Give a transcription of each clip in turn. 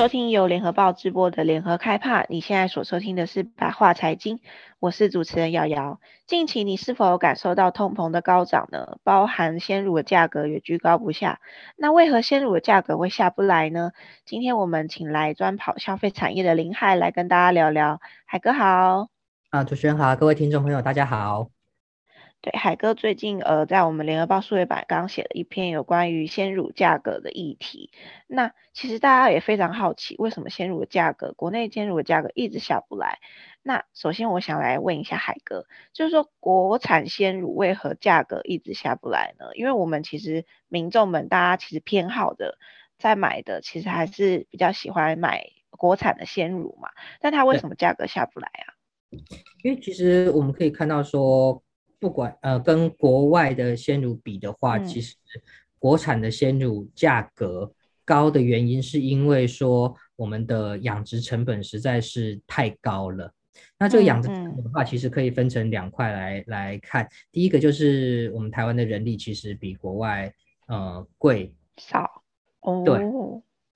收听由联合报直播的联合开帕。你现在所收听的是白话财经，我是主持人瑶瑶。近期你是否感受到通膨的高涨呢？包含鲜乳的价格也居高不下。那为何鲜乳的价格会下不来呢？今天我们请来专跑消费产业的林海来跟大家聊聊。海哥好。啊，主持人好，各位听众朋友大家好。对，海哥最近呃，在我们联合报数位版刚写了一篇有关于鲜乳价格的议题。那其实大家也非常好奇，为什么鲜乳的价格，国内鲜乳的价格一直下不来？那首先我想来问一下海哥，就是说国产鲜乳为何价格一直下不来呢？因为我们其实民众们大家其实偏好的，在买的其实还是比较喜欢买国产的鲜乳嘛。但它为什么价格下不来啊？因为其实我们可以看到说。不管呃跟国外的鲜乳比的话，嗯、其实国产的鲜乳价格高的原因，是因为说我们的养殖成本实在是太高了。那这个养殖成本的话，其实可以分成两块来来看。第一个就是我们台湾的人力其实比国外呃贵。少，哦，对，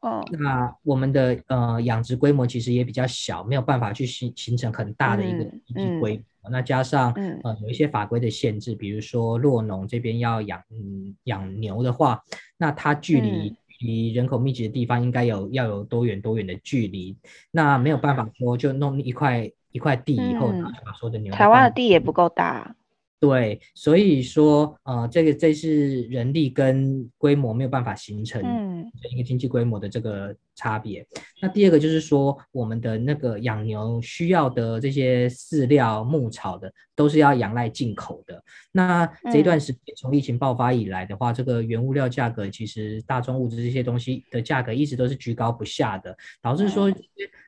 哦，那我们的呃养殖规模其实也比较小，没有办法去形形成很大的一个一批规模。嗯嗯那加上呃有一些法规的限制，比如说洛农这边要养嗯养牛的话，那它距离离人口密集的地方应该有要有多远多远的距离，那没有办法说就弄一块一块地以后拿把所有的牛。台湾的地也不够大。对，所以说，呃，这个这是人力跟规模没有办法形成一个经济规模的这个差别。嗯、那第二个就是说，我们的那个养牛需要的这些饲料、牧草的，都是要仰赖进口的。那这一段时间从疫情爆发以来的话，嗯、这个原物料价格其实大宗物资这些东西的价格一直都是居高不下的，导致说。嗯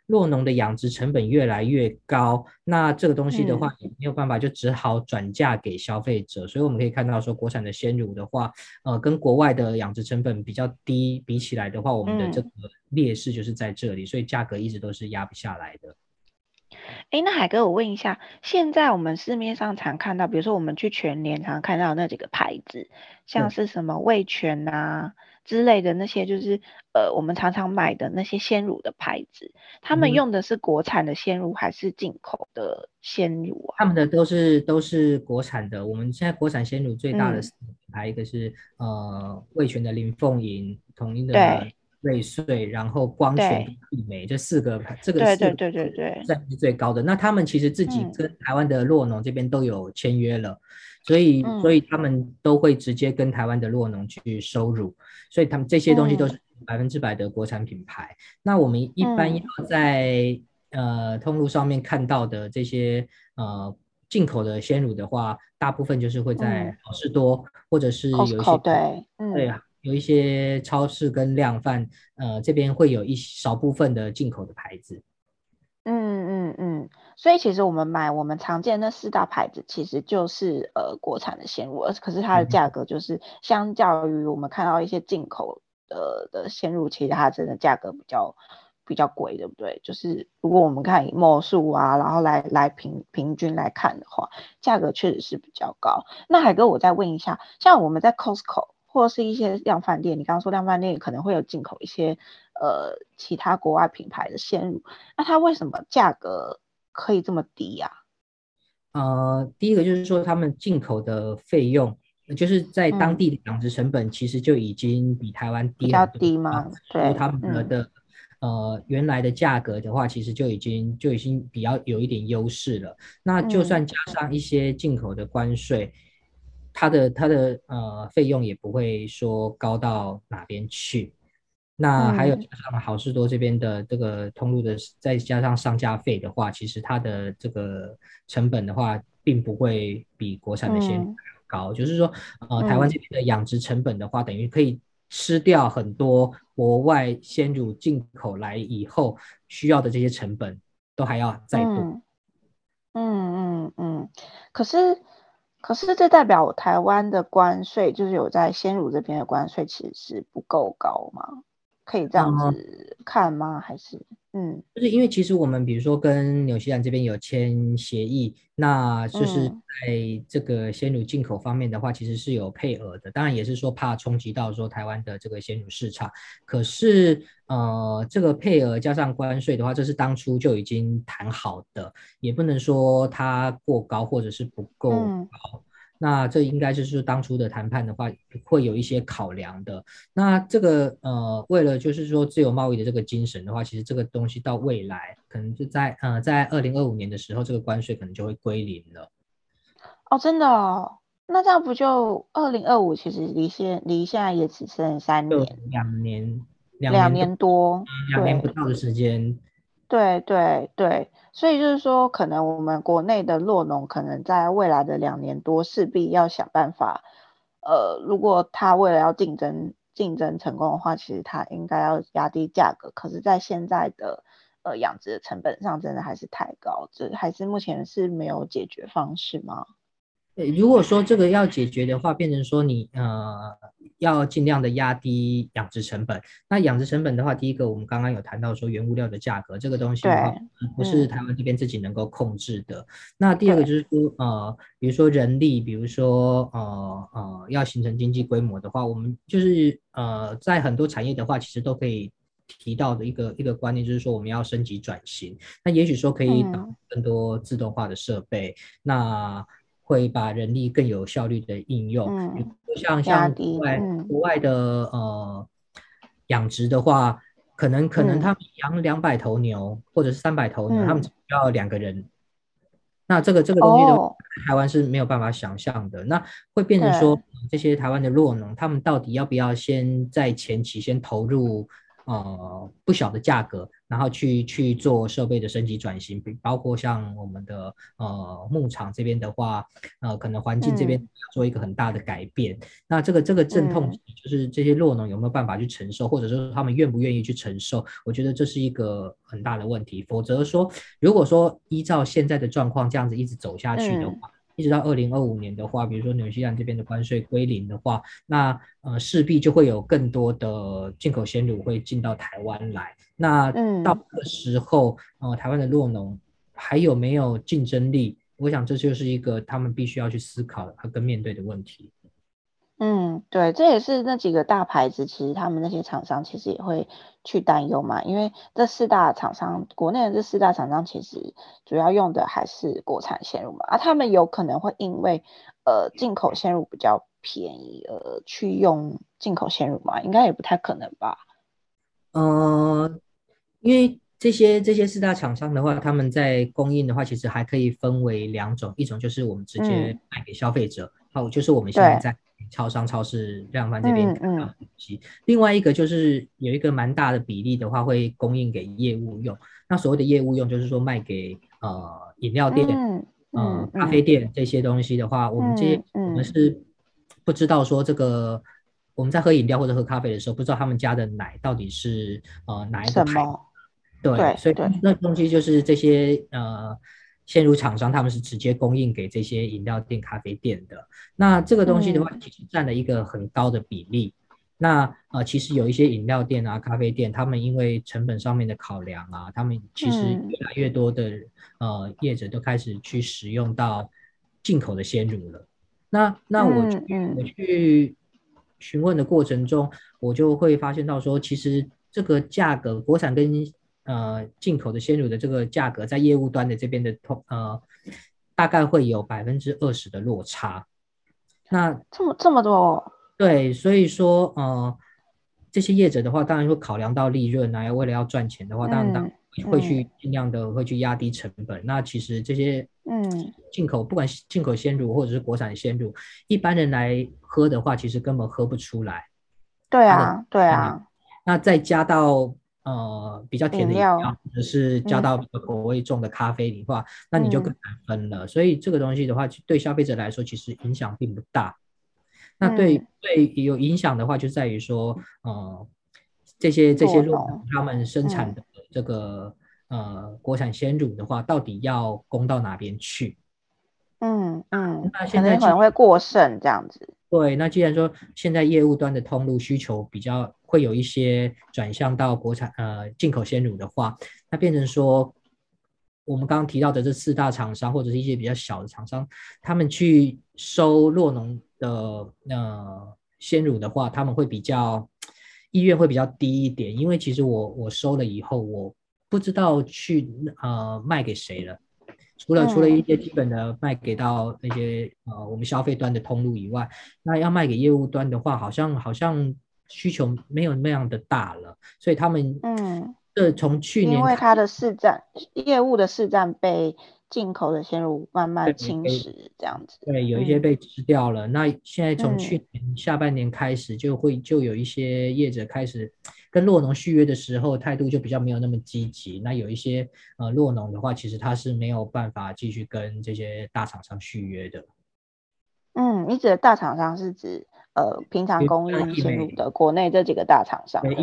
酪农的养殖成本越来越高，那这个东西的话也没有办法，就只好转嫁给消费者。嗯、所以我们可以看到，说国产的鲜乳的话，呃，跟国外的养殖成本比较低，比起来的话，我们的这个劣势就是在这里，嗯、所以价格一直都是压不下来的。哎，那海哥，我问一下，现在我们市面上常看到，比如说我们去全联常看到那几个牌子，像是什么味全呐、啊。之类的那些就是呃，我们常常买的那些鲜乳的牌子，他们用的是国产的鲜乳还是进口的鲜乳啊？他们的都是都是国产的。我们现在国产鲜乳最大的品牌，一个是、嗯、呃味全的林凤营，统一的瑞穗，然后光泉碧美这四个，这个是对对对对对，占比最高的。那他们其实自己跟台湾的洛农这边都有签约了。嗯所以，所以他们都会直接跟台湾的洛农去收乳，所以他们这些东西都是百分之百的国产品牌。嗯、那我们一般要在、通路上面看到的这些呃进口的鲜乳的话，大部分就是会在好事多，嗯、或者是有一些对，嗯、对啊，有一些超市跟量贩，呃这边会有一少部分的进口的牌子。嗯嗯嗯，所以其实我们买我们常见的那四大牌子，其实就是呃国产的鲜乳，而可是它的价格就是相较于我们看到一些进口的的鲜乳，其实它真的价格比较比较贵，对不对？就是如果我们看以末数啊，然后来来平平均来看的话，价格确实是比较高。那海哥，我再问一下，像我们在 Costco 或是一些量贩店，你刚刚说量贩店可能会有进口一些。呃，其他国外品牌的鲜乳，那它为什么价格可以这么低呀？呃，第一个就是说，他们进口的费用，就是在当地的养殖成本，其实就已经比台湾低，比较低嘛。对，他们的的、嗯、呃原来的价格的话，其实就已经就已经比较有一点优势了。那就算加上一些进口的关税，嗯、它的它的呃费用也不会说高到哪边去。那还有加上好事多这边的这个通路的，再加上上架费的话，其实它的这个成本的话，并不会比国产的鲜乳高。就是说，呃，台湾这边的养殖成本的话，等于可以吃掉很多国外鲜乳进口来以后需要的这些成本，都还要再多。嗯嗯嗯，可是可是这代表台湾的关税，就是有在鲜乳这边的关税，其实是不够高吗？可以这样子看吗？还是？嗯，就是因为其实我们比如说跟纽西兰这边有签协议，那就是在这个鲜乳进口方面的话，其实是有配额的。当然也是说怕冲击到说台湾的这个鲜乳市场。可是呃，这个配额加上关税的话，这是当初就已经谈好的，也不能说它过高或者是不够高。嗯那这应该就是当初的谈判的话，会有一些考量的。那这个呃，为了就是说自由贸易的这个精神的话，其实这个东西到未来可能就在呃在二零二五年的时候，这个关税可能就会归零了。哦，真的哦？那这样不就二零二五？其实离现离现在也只剩三年，两年，两年多，两年不到的时间。对对对，所以就是说，可能我们国内的落农可能在未来的两年多，势必要想办法。呃，如果他为了要竞争竞争成功的话，其实他应该要压低价格。可是，在现在的呃养殖的成本上，真的还是太高，这还是目前是没有解决方式吗？对，如果说这个要解决的话，变成说你呃要尽量的压低养殖成本。那养殖成本的话，第一个我们刚刚有谈到说原物料的价格，这个东西的话不是台湾这边自己能够控制的。嗯、那第二个就是说呃，比如说人力，比如说呃呃要形成经济规模的话，我们就是呃在很多产业的话，其实都可以提到的一个一个观念，就是说我们要升级转型。那也许说可以导更多自动化的设备。嗯、那会把人力更有效率的应用，嗯，像像国外、嗯、国外的呃养殖的话，可能可能他们养两百头牛、嗯、或者是三百头牛，嗯、他们只需要两个人，那这个这个东西的、哦、台湾是没有办法想象的，那会变成说这些台湾的弱农，他们到底要不要先在前期先投入？呃，不小的价格，然后去去做设备的升级转型，比包括像我们的呃牧场这边的话，呃，可能环境这边做一个很大的改变。嗯、那这个这个阵痛，就是这些弱农有没有办法去承受，嗯、或者说他们愿不愿意去承受？我觉得这是一个很大的问题。否则说，如果说依照现在的状况这样子一直走下去的话，嗯一直到二零二五年的话，比如说纽西兰这边的关税归零的话，那呃势必就会有更多的进口鲜乳会进到台湾来。那到的时候，嗯、呃，台湾的酪农还有没有竞争力？我想这就是一个他们必须要去思考和跟面对的问题。嗯，对，这也是那几个大牌子，其实他们那些厂商其实也会去担忧嘛，因为这四大厂商，国内的这四大厂商其实主要用的还是国产线路嘛，啊，他们有可能会因为呃进口线路比较便宜，呃，去用进口线路嘛，应该也不太可能吧？呃，因为这些这些四大厂商的话，他们在供应的话，其实还可以分为两种，一种就是我们直接卖给消费者，好、嗯，就是我们现在在。超商、超市量贩这边看到的东西，另外一个就是有一个蛮大的比例的话，会供应给业务用。那所谓的业务用，就是说卖给呃饮料店、呃咖啡店这些东西的话，嗯、我们这些、嗯、我们是不知道说这个我们在喝饮料或者喝咖啡的时候，不知道他们家的奶到底是呃哪一个牌。对，对所以那东西就是这些呃。鲜乳厂商他们是直接供应给这些饮料店、咖啡店的。那这个东西的话，其实占了一个很高的比例。嗯、那呃，其实有一些饮料店啊、咖啡店，他们因为成本上面的考量啊，他们其实越来越多的、嗯、呃业者都开始去使用到进口的鲜乳了。那那我我去询问的过程中，我就会发现到说，其实这个价格，国产跟呃，进口的鲜乳的这个价格，在业务端的这边的通呃，大概会有百分之二十的落差。那这么这么多？对，所以说呃，这些业者的话，当然会考量到利润啊，要为了要赚钱的话，当然当会去尽量的会去压低成本。嗯、那其实这些嗯，进口不管进口鲜乳或者是国产鲜乳，一般人来喝的话，其实根本喝不出来。对啊，对啊。那再加到。呃，比较甜的饮料，或者是加到口味重的咖啡里的话，嗯、那你就更难分了。嗯、所以这个东西的话，对消费者来说，其实影响并不大。嗯、那对对有影响的话，就在于说，呃，这些这些肉他们生产的这个、嗯、呃国产鲜乳的话，到底要供到哪边去？嗯嗯，那现在可能会过剩这样子。对，那既然说现在业务端的通路需求比较会有一些转向到国产呃进口鲜乳的话，那变成说我们刚刚提到的这四大厂商或者是一些比较小的厂商，他们去收酪农的呃鲜乳的话，他们会比较意愿会比较低一点，因为其实我我收了以后，我不知道去呃卖给谁了。除了除了一些基本的卖给到那些呃我们消费端的通路以外，那要卖给业务端的话，好像好像需求没有那样的大了，所以他们嗯，这从去年因为它的市占业务的市占被进口的鲜乳慢慢侵蚀，这样子。对，有一些被吃掉了。嗯、那现在从去年下半年开始，就会就有一些业者开始。跟洛农续约的时候，态度就比较没有那么积极。那有一些呃洛农的话，其实他是没有办法继续跟这些大厂商续约的。嗯，你指的大厂商是指呃平常供应的国内这几个大厂商，对，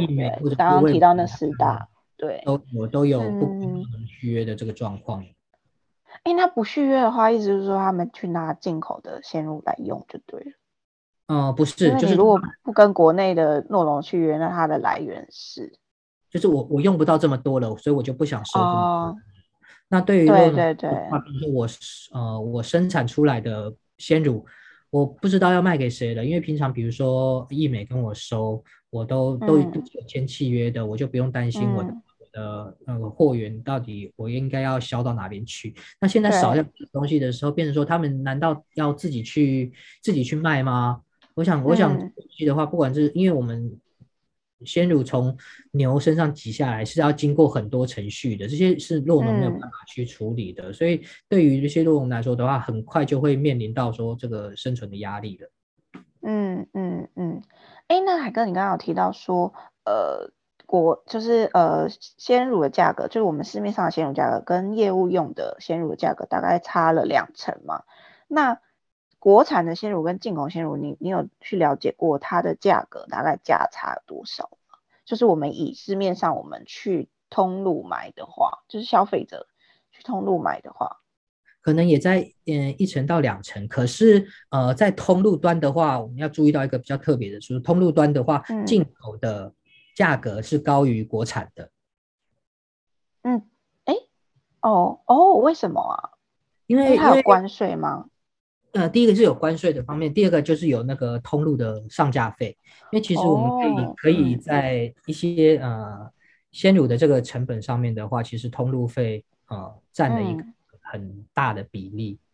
刚刚提到那四大，对，都我都有不能续约的这个状况。哎、嗯，那不续约的话，意思就是说他们去拿进口的鲜乳来用就对了。哦、呃，不是，就是如果不跟国内的诺龙续约，那它的来源是，就是我我用不到这么多了，所以我就不想收。哦，那对于对对对，比如说我呃我生产出来的鲜乳，我不知道要卖给谁了，因为平常比如说易美跟我收，我都、嗯、都有签契约的，我就不用担心我的、嗯、我的呃货源到底我应该要销到哪边去。那现在少量东西的时候，变成说他们难道要自己去自己去卖吗？我想，我想去的话，不管是因为我们鲜乳从牛身上挤下来是要经过很多程序的，这些是洛农没有办法去处理的，所以对于这些洛农来说的话，很快就会面临到说这个生存的压力了。嗯嗯嗯，哎，那海哥，你刚刚有提到说，呃，国就是呃鲜乳的价格，就是我们市面上的鲜乳价格跟业务用的鲜乳的价格大概差了两成嘛？那国产的鲜乳跟进口鲜乳，你你有去了解过它的价格大概价差多少吗？就是我们以市面上我们去通路买的话，就是消费者去通路买的话，可能也在嗯一成到两成。可是呃，在通路端的话，我们要注意到一个比较特别的，就是通路端的话，进口的价格是高于国产的。嗯，哎，哦哦，为什么啊？因为它有关税吗？呃，第一个是有关税的方面，第二个就是有那个通路的上架费，因为其实我们可以、哦、可以在一些呃鲜乳的这个成本上面的话，其实通路费呃占了一个很大的比例。嗯、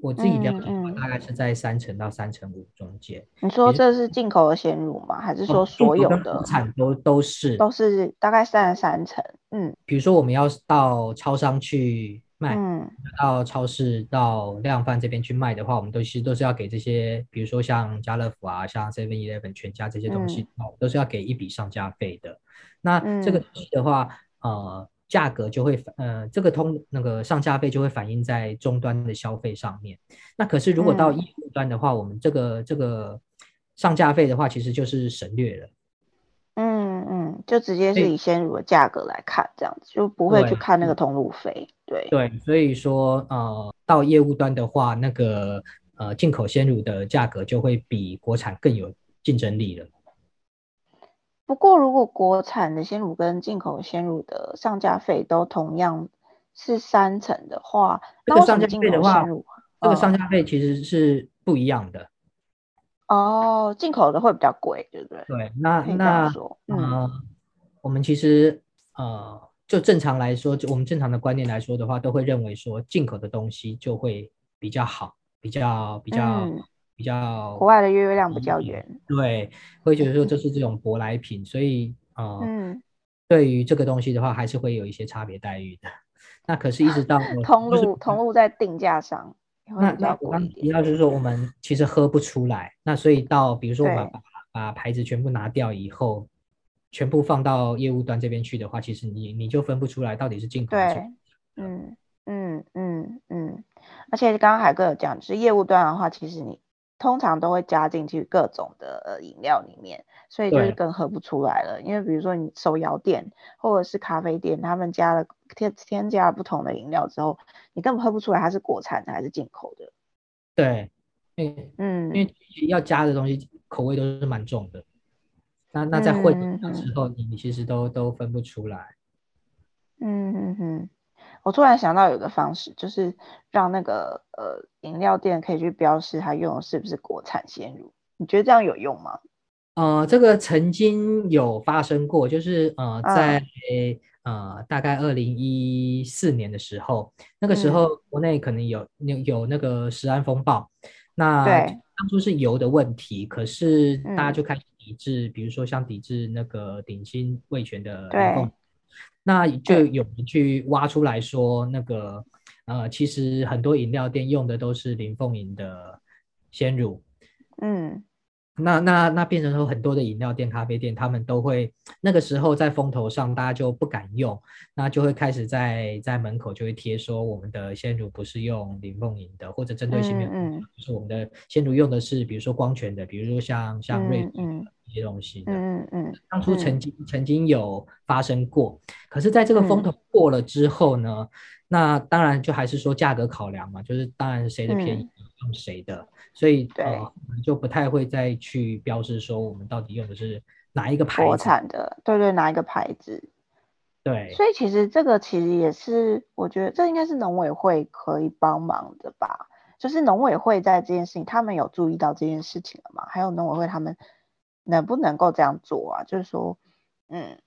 我自己了解的话，大概是在三成到三成五中间。你说这是进口的鲜乳吗？还是说所有的产都都是都是大概三十三成？嗯，比如说我们要到超商去。卖、嗯、到超市到量贩这边去卖的话，我们都其实都是要给这些，比如说像家乐福啊、像 Seven Eleven 全家这些东西，都是要给一笔上架费的。那这个东西的话，嗯、呃，价格就会呃，这个通那个上架费就会反映在终端的消费上面。那可是如果到业务端的话，嗯、我们这个这个上架费的话，其实就是省略了。嗯嗯，就直接是以鲜乳的价格来看，这样子就不会去看那个通路费。对对，所以说呃，到业务端的话，那个呃进口鲜乳的价格就会比国产更有竞争力了。不过，如果国产的鲜乳跟进口鲜乳的上架费都同样是三成的话，那个上架费的话，这个上架费其实是不一样的。哦，进口的会比较贵，对不对？对，那那嗯、呃，我们其实呃。就正常来说，就我们正常的观念来说的话，都会认为说进口的东西就会比较好，比较比较、嗯、比较国外的月亮比较圆，对，会觉得说这是这种舶来品，所以呃，嗯，对于这个东西的话，还是会有一些差别待遇的。那可是，一直到 通路通路在定价上，那那我刚提到就是说，我们其实喝不出来，那所以到比如说我们把把牌子全部拿掉以后。全部放到业务端这边去的话，其实你你就分不出来到底是进口还是。对，嗯嗯嗯嗯，而且刚刚海哥有讲，就是业务端的话，其实你通常都会加进去各种的饮料里面，所以就是更喝不出来了。因为比如说你手摇店或者是咖啡店，他们加了添添加了不同的饮料之后，你根本喝不出来它是国产的还是进口的。对，嗯，因为要加的东西口味都是蛮重的，那那在混的时候，你你其实都都分不出来。嗯嗯嗯，我突然想到有个方式，就是让那个呃饮料店可以去标示它用的是不是国产鲜乳，你觉得这样有用吗？呃，这个曾经有发生过，就是呃，在、嗯、呃大概二零一四年的时候，那个时候国内可能有有有那个食安风暴，嗯、那当初是油的问题，可是大家就开始抵制，嗯、比如说像抵制那个鼎新味全的那就有人去挖出来说，那个呃，其实很多饮料店用的都是林凤营的鲜乳，嗯。那那那变成说很多的饮料店、咖啡店，他们都会那个时候在风头上，大家就不敢用，那就会开始在在门口就会贴说我们的鲜乳不是用林凤营的，或者针对性没有，嗯，就是我们的鲜乳用的是比如说光泉的，比如说像像瑞嗯这些东西的，嗯嗯，当初曾经曾经有发生过，可是在这个风头过了之后呢，那当然就还是说价格考量嘛，就是当然谁的便宜用谁的。所以对，呃，我们就不太会再去标示说我们到底用的是哪一个牌子。国产的，对对，哪一个牌子？对。所以其实这个其实也是，我觉得这应该是农委会可以帮忙的吧？就是农委会在这件事情，他们有注意到这件事情了吗？还有农委会他们能不能够这样做啊？就是说，嗯，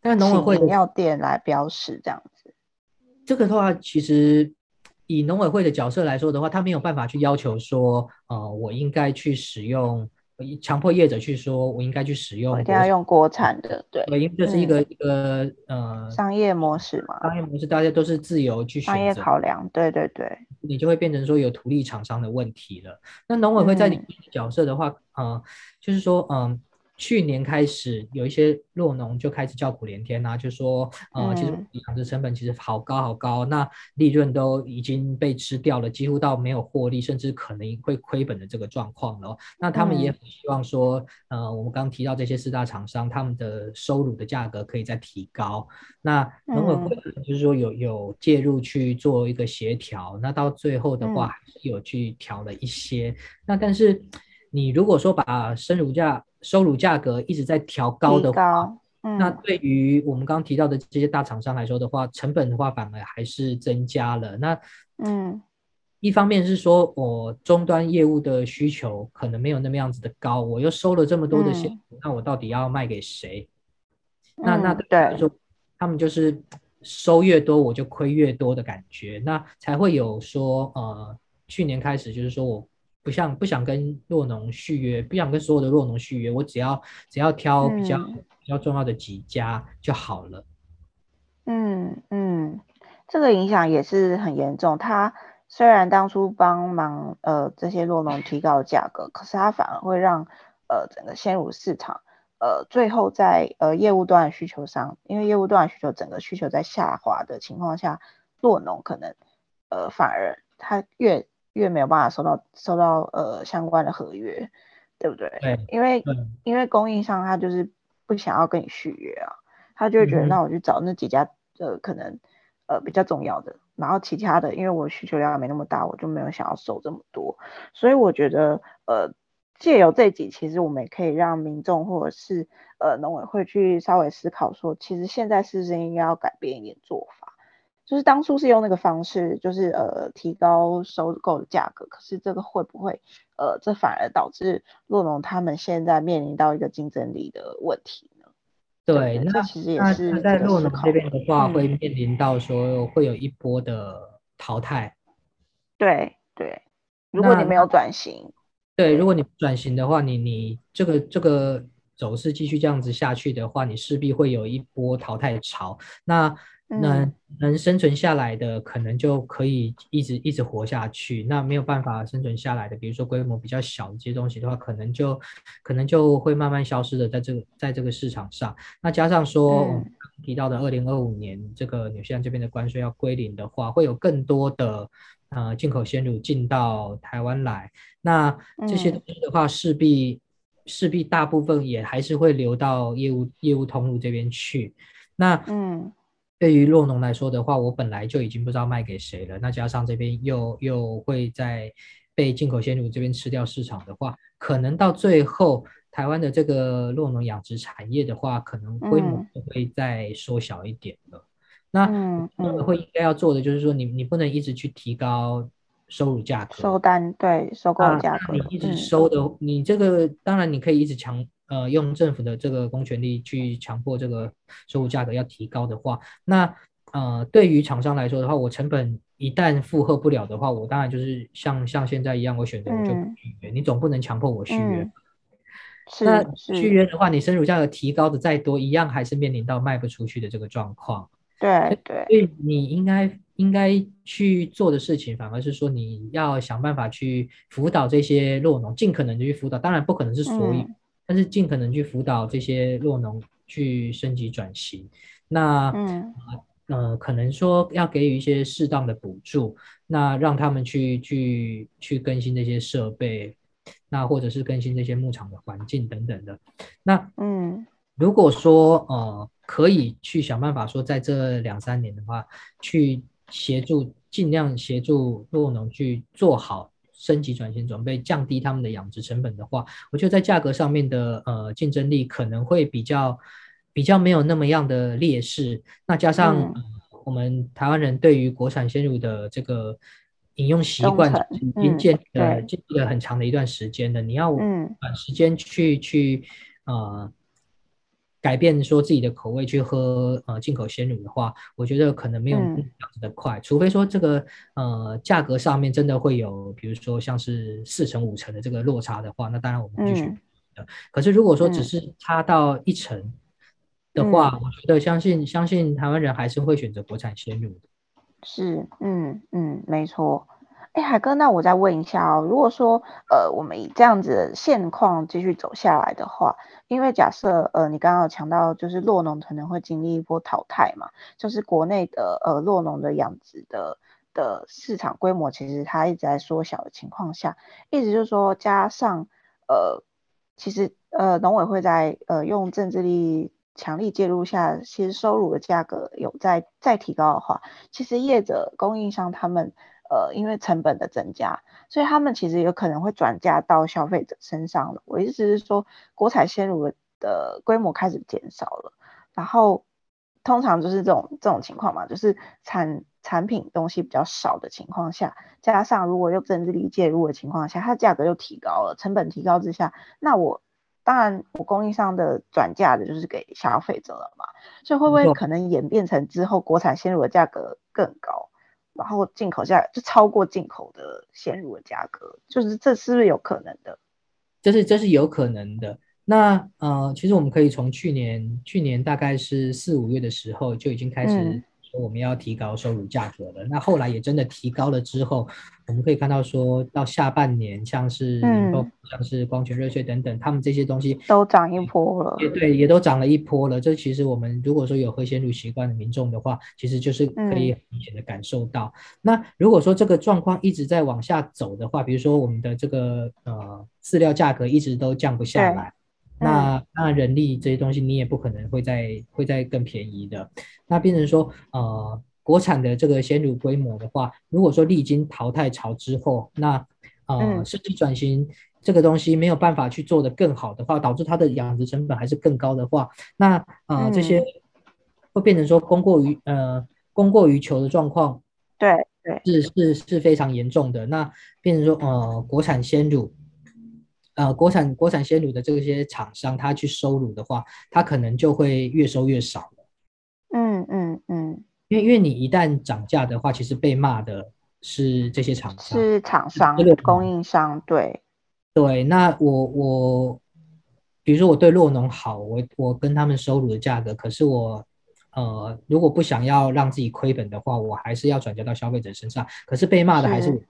但农委会饮料店来标识这样子。这个的话，其实。以农委会的角色来说的话，他没有办法去要求说，呃，我应该去使用，强迫业者去说，我应该去使用，一定要用国产的，对，对，因为这是一个、嗯、一个呃商业模式嘛，商业模式大家都是自由去选择，商业考量，对对对，你就会变成说有独立厂商的问题了。那农委会在里面的角色的话，嗯、呃，就是说，嗯、呃。去年开始有一些弱农就开始叫苦连天呐、啊，就说，呃，其实养殖成本其实好高好高，嗯、那利润都已经被吃掉了，几乎到没有获利，甚至可能会亏本的这个状况了。那他们也很希望说，嗯、呃，我们刚刚提到这些四大厂商，他们的收入的价格可以再提高。那农委会就是说有有介入去做一个协调，那到最后的话还是有去调了一些。嗯、那但是你如果说把生乳价收入价格一直在调高的话，嗯、那对于我们刚刚提到的这些大厂商来说的话，成本的话反而还是增加了。那嗯，一方面是说我终端业务的需求可能没有那么样子的高，我又收了这么多的钱，嗯、那我到底要卖给谁？嗯、那那对，说他们就是收越多我就亏越多的感觉，那才会有说呃，去年开始就是说我。不像不想跟酪农续约，不想跟所有的酪农续约，我只要只要挑比较、嗯、比较重要的几家就好了。嗯嗯，这个影响也是很严重。他虽然当初帮忙呃这些酪农提高价格，可是他反而会让呃整个鲜乳市场呃最后在呃业务端的需求上，因为业务端的需求整个需求在下滑的情况下，酪农可能呃反而他越越没有办法收到收到呃相关的合约，对不对？对，因为因为供应商他就是不想要跟你续约啊，他就会觉得那我去找那几家呃可能呃比较重要的，然后其他的因为我需求量没那么大，我就没有想要收这么多，所以我觉得呃借由这集，其实我们也可以让民众或者是呃农委会去稍微思考说，其实现在是不是应该要改变一点做法。就是当初是用那个方式，就是呃提高收购的价格，可是这个会不会呃这反而导致洛农他们现在面临到一个竞争力的问题呢？对，那其实也是在洛农这边的话，会面临到说会有一波的淘汰。嗯、对对，如果你没有转型，对，如果你转型的话，你你这个这个走势继续这样子下去的话，你势必会有一波淘汰潮。那那能生存下来的，可能就可以一直一直活下去。那没有办法生存下来的，比如说规模比较小的这些东西的话，可能就可能就会慢慢消失的，在这个在这个市场上。那加上说我们提到的二零二五年这个纽西兰这边的关税要归零的话，会有更多的呃进口鲜乳进到台湾来。那这些东西的话，势必势必大部分也还是会流到业务业务通路这边去。那嗯。对于洛农来说的话，我本来就已经不知道卖给谁了。那加上这边又又会在被进口鲜乳这边吃掉市场的话，可能到最后台湾的这个洛农养殖产业的话，可能规模会再缩小一点了。嗯、那农委会应该要做的就是说你，你你不能一直去提高收入价格，收单对收购价格，你一直收的，嗯、你这个当然你可以一直强呃用政府的这个公权力去强迫这个收入价格要提高的话，那呃对于厂商来说的话，我成本。一旦负荷不了的话，我当然就是像像现在一样，我选择我就不续约。嗯、你总不能强迫我续约。嗯、那续约的话，你生乳价格提高的再多，一样还是面临到卖不出去的这个状况。对对。所以你应该应该去做的事情，反而是说你要想办法去辅导这些弱农，尽可能的去辅导。当然不可能是所有，嗯、但是尽可能去辅导这些弱农去升级转型。那嗯。呃，可能说要给予一些适当的补助，那让他们去去去更新这些设备，那或者是更新这些牧场的环境等等的。那嗯，如果说呃可以去想办法说，在这两三年的话，去协助尽量协助弱农去做好升级转型准备，降低他们的养殖成本的话，我觉得在价格上面的呃竞争力可能会比较。比较没有那么样的劣势，那加上、我们台湾人对于国产鲜乳的这个饮用习惯已经建呃建立了很长的一段时间了，嗯、你要短时间去、嗯、去呃改变说自己的口味去喝呃进口鲜乳的话，我觉得可能没有这样子的快，嗯、除非说这个呃价格上面真的会有，比如说像是四成五成的这个落差的话，那当然我们继续。嗯、可是如果说只是差到一成。的话，嗯、我觉得相信相信台湾人还是会选择国产鲜乳的。是，嗯嗯，没错。哎，海哥，那我再问一下哦，如果说呃，我们以这样子的现况继续走下来的话，因为假设呃，你刚刚有强调就是洛农可能会经历一波淘汰嘛，就是国内的呃洛农的养殖的的市场规模其实它一直在缩小的情况下，意思就是说加上呃，其实呃农委会在呃用政治力。强力介入下，其实收乳的价格有在再提高的话，其实业者供应商他们呃，因为成本的增加，所以他们其实有可能会转嫁到消费者身上了。我意思是说，国产鲜乳的规模开始减少了，然后通常就是这种这种情况嘛，就是产产品东西比较少的情况下，加上如果又政治力介入的情况下，它价格又提高了，成本提高之下，那我。当然，我供应商的转嫁的就是给消费者了嘛，所以会不会可能演变成之后国产鲜乳的价格更高，然后进口价就超过进口的鲜乳的价格，就是这是不是有可能的？这是这是有可能的。那呃，其实我们可以从去年去年大概是四五月的时候就已经开始、嗯。我们要提高收入价格了，那后来也真的提高了之后，我们可以看到说到下半年，像是嗯，像是光泉、瑞穗等等，他们这些东西都涨一波了，也对，也都涨了一波了。这其实我们如果说有喝鲜乳习惯的民众的话，其实就是可以很明显的感受到。嗯、那如果说这个状况一直在往下走的话，比如说我们的这个呃饲料价格一直都降不下来。那那人力这些东西你也不可能会再会再更便宜的，那变成说呃国产的这个鲜乳规模的话，如果说历经淘汰潮之后，那呃升级转型这个东西没有办法去做得更好的话，导致它的养殖成本还是更高的话，那呃这些会变成说供过于呃供过于求的状况，对对。是是是非常严重的，那变成说呃国产鲜乳。呃，国产国产鲜乳的这些厂商，他去收乳的话，他可能就会越收越少了。嗯嗯嗯，因为因为你一旦涨价的话，其实被骂的是这些厂商，是厂商、供应商，对对。那我我，比如说我对洛农好，我我跟他们收乳的价格，可是我呃，如果不想要让自己亏本的话，我还是要转嫁到消费者身上。可是被骂的还是我。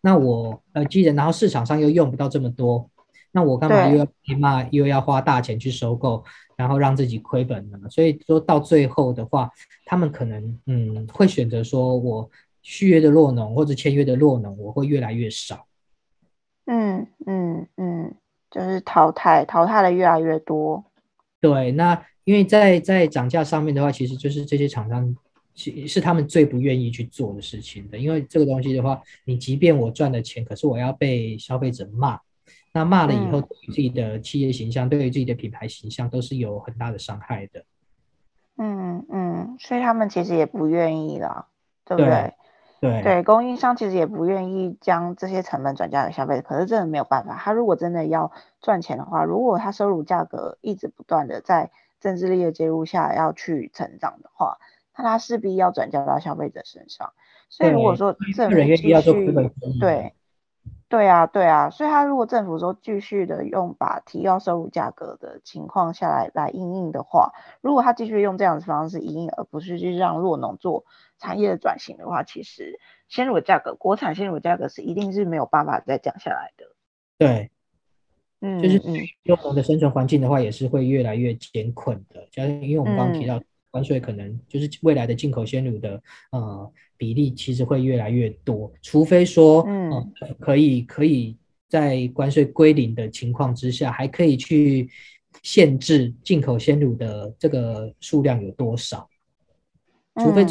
那我呃，既然然后市场上又用不到这么多，那我干嘛又要被骂，又要花大钱去收购，然后让自己亏本呢？所以说到最后的话，他们可能嗯会选择说，我续约的落农或者签约的落农，我会越来越少。嗯嗯嗯，就是淘汰淘汰的越来越多。对，那因为在在涨价上面的话，其实就是这些厂商。是他们最不愿意去做的事情的，因为这个东西的话，你即便我赚了钱，可是我要被消费者骂，那骂了以后，对于自己的企业形象，嗯、对于自己的品牌形象，都是有很大的伤害的。嗯嗯，所以他们其实也不愿意啦，对不对？对对，供应商其实也不愿意将这些成本转嫁给消费者，可是真的没有办法，他如果真的要赚钱的话，如果他收入价格一直不断的在政治力的介入下要去成长的话。那他势必要转嫁到消费者身上，所以如果说政府继续对对啊对啊，所以他如果政府说继续的用把提高收入价格的情况下来来应应的话，如果他继续用这样的方式应应，而不是去让弱农做产业的转型的话，其实鲜乳的价格，国产鲜乳价格是一定是没有办法再降下来的。对，嗯，就是酪农的生存环境的话，也是会越来越艰困的，就像因为我们刚刚提到。关税可能就是未来的进口鲜乳的呃比例其实会越来越多，除非说嗯、呃、可以可以在关税归零的情况之下，还可以去限制进口鲜乳的这个数量有多少，除非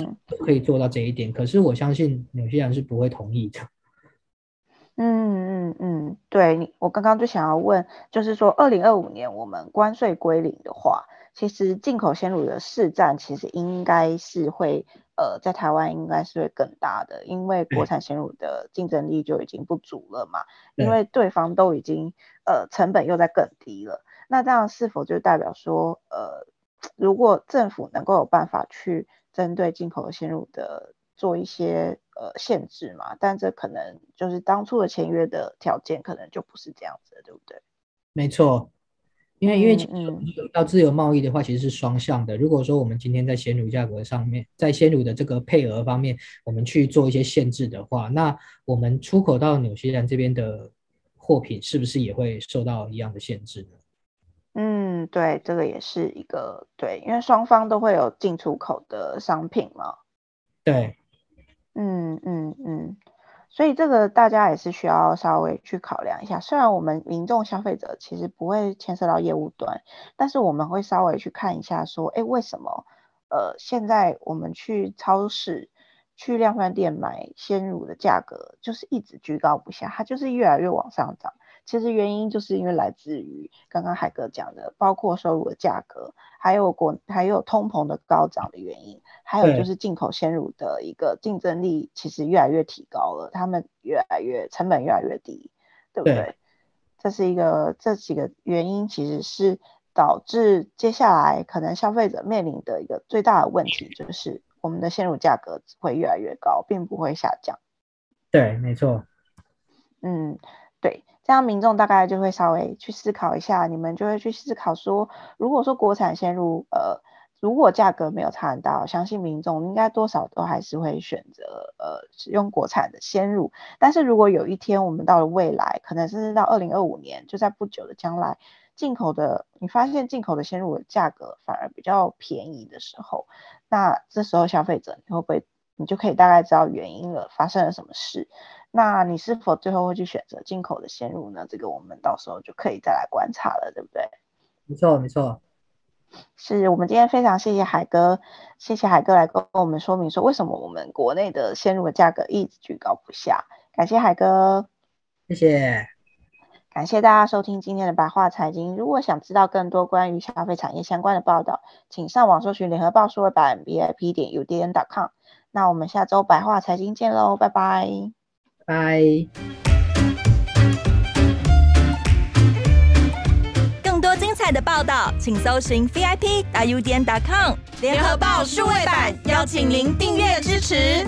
可以做到这一点。可是我相信有些人是不会同意的。嗯嗯嗯，对，我刚刚就想要问，就是说二零二五年我们关税归零的话。其实进口鲜乳的市占其实应该是会，呃，在台湾应该是会更大的，因为国产鲜乳的竞争力就已经不足了嘛，因为对方都已经，呃，成本又在更低了。那这样是否就代表说，呃，如果政府能够有办法去针对进口鲜乳的做一些呃限制嘛？但这可能就是当初的签约的条件可能就不是这样子的，对不对？没错。因为因为要自由贸易的话，其实是双向的。如果说我们今天在鲜乳价格上面，在鲜乳的这个配额方面，我们去做一些限制的话，那我们出口到纽西兰这边的货品是不是也会受到一样的限制呢？嗯，对，这个也是一个对，因为双方都会有进出口的商品嘛。对，嗯嗯嗯。所以这个大家也是需要稍微去考量一下。虽然我们民众消费者其实不会牵涉到业务端，但是我们会稍微去看一下，说，哎，为什么？呃，现在我们去超市、去量贩店买鲜乳的价格就是一直居高不下，它就是越来越往上涨。其实原因就是因为来自于刚刚海哥讲的，包括收入的价格，还有国还有通膨的高涨的原因，还有就是进口鲜乳的一个竞争力其实越来越提高了，他们越来越成本越来越低，对不对？对，这是一个这几个原因，其实是导致接下来可能消费者面临的一个最大的问题，就是我们的鲜乳价格会越来越高，并不会下降。对，没错。嗯，对。这样民众大概就会稍微去思考一下，你们就会去思考说，如果说国产鲜乳，呃，如果价格没有差很大，相信民众应该多少都还是会选择呃使用国产的鲜乳。但是如果有一天我们到了未来，可能甚至到二零二五年，就在不久的将来，进口的你发现进口的鲜乳的价格反而比较便宜的时候，那这时候消费者你会不会，你就可以大概知道原因了，发生了什么事？那你是否最后会去选择进口的鲜乳呢？这个我们到时候就可以再来观察了，对不对？没错，没错。是我们今天非常谢谢海哥，谢谢海哥来跟我们说明说为什么我们国内的鲜乳的价格一直居高不下。感谢海哥，谢谢。感谢大家收听今天的白话财经。如果想知道更多关于消费产业相关的报道，请上网搜寻联合报数位版 VIP 点 UDN.com。那我们下周白话财经见喽，拜拜。拜。更多精彩的报道，请搜寻 VIP.UDN.com 联合报数位版，邀请您订阅支持。